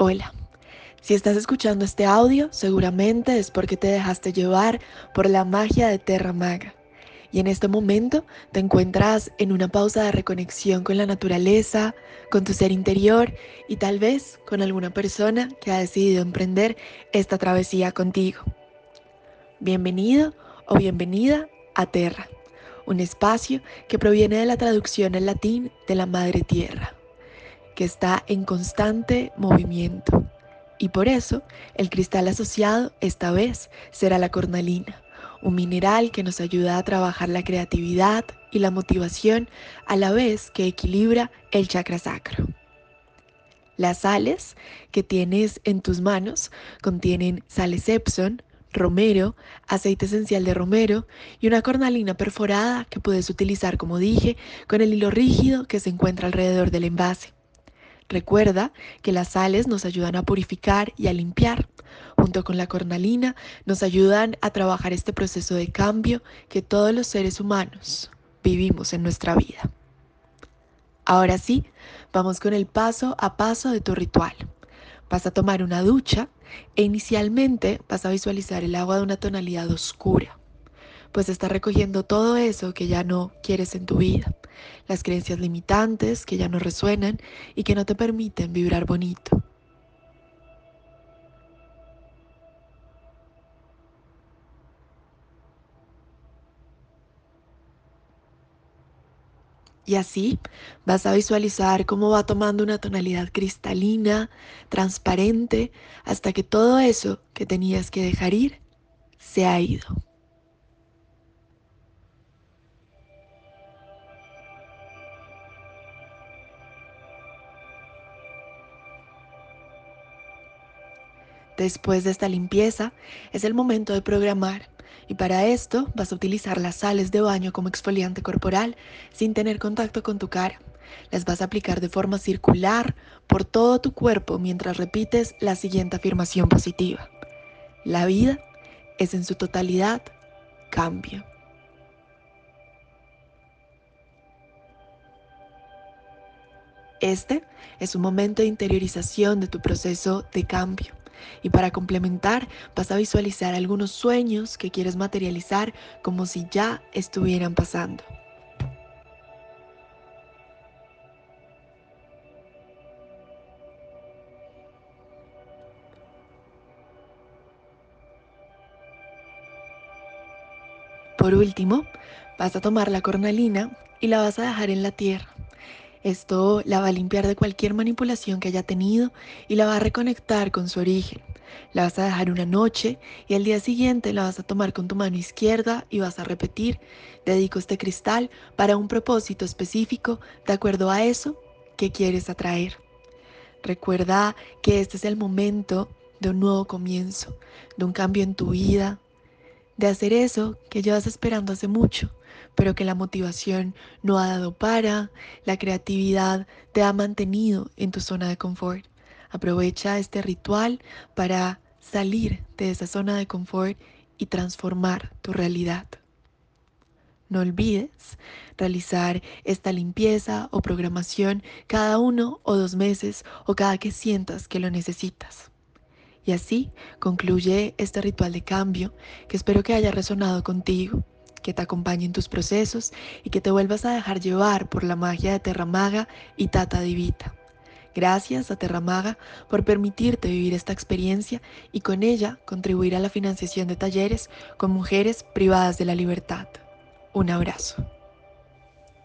Hola, si estás escuchando este audio, seguramente es porque te dejaste llevar por la magia de Terra Maga. Y en este momento te encuentras en una pausa de reconexión con la naturaleza, con tu ser interior y tal vez con alguna persona que ha decidido emprender esta travesía contigo. Bienvenido o bienvenida a Terra, un espacio que proviene de la traducción en latín de la Madre Tierra que está en constante movimiento. Y por eso el cristal asociado esta vez será la cornalina, un mineral que nos ayuda a trabajar la creatividad y la motivación a la vez que equilibra el chakra sacro. Las sales que tienes en tus manos contienen sales Epson, romero, aceite esencial de romero y una cornalina perforada que puedes utilizar, como dije, con el hilo rígido que se encuentra alrededor del envase. Recuerda que las sales nos ayudan a purificar y a limpiar. Junto con la cornalina nos ayudan a trabajar este proceso de cambio que todos los seres humanos vivimos en nuestra vida. Ahora sí, vamos con el paso a paso de tu ritual. Vas a tomar una ducha e inicialmente vas a visualizar el agua de una tonalidad oscura pues está recogiendo todo eso que ya no quieres en tu vida, las creencias limitantes que ya no resuenan y que no te permiten vibrar bonito. Y así vas a visualizar cómo va tomando una tonalidad cristalina, transparente, hasta que todo eso que tenías que dejar ir se ha ido. Después de esta limpieza, es el momento de programar. Y para esto vas a utilizar las sales de baño como exfoliante corporal sin tener contacto con tu cara. Las vas a aplicar de forma circular por todo tu cuerpo mientras repites la siguiente afirmación positiva. La vida es en su totalidad cambio. Este es un momento de interiorización de tu proceso de cambio. Y para complementar, vas a visualizar algunos sueños que quieres materializar como si ya estuvieran pasando. Por último, vas a tomar la cornalina y la vas a dejar en la tierra. Esto la va a limpiar de cualquier manipulación que haya tenido y la va a reconectar con su origen. La vas a dejar una noche y al día siguiente la vas a tomar con tu mano izquierda y vas a repetir, dedico este cristal para un propósito específico de acuerdo a eso que quieres atraer. Recuerda que este es el momento de un nuevo comienzo, de un cambio en tu vida, de hacer eso que llevas esperando hace mucho, pero que la motivación no ha dado para, la creatividad te ha mantenido en tu zona de confort. Aprovecha este ritual para salir de esa zona de confort y transformar tu realidad. No olvides realizar esta limpieza o programación cada uno o dos meses o cada que sientas que lo necesitas. Y así concluye este ritual de cambio que espero que haya resonado contigo, que te acompañe en tus procesos y que te vuelvas a dejar llevar por la magia de Terramaga y Tata Divita. Gracias a Terramaga por permitirte vivir esta experiencia y con ella contribuir a la financiación de talleres con mujeres privadas de la libertad. Un abrazo.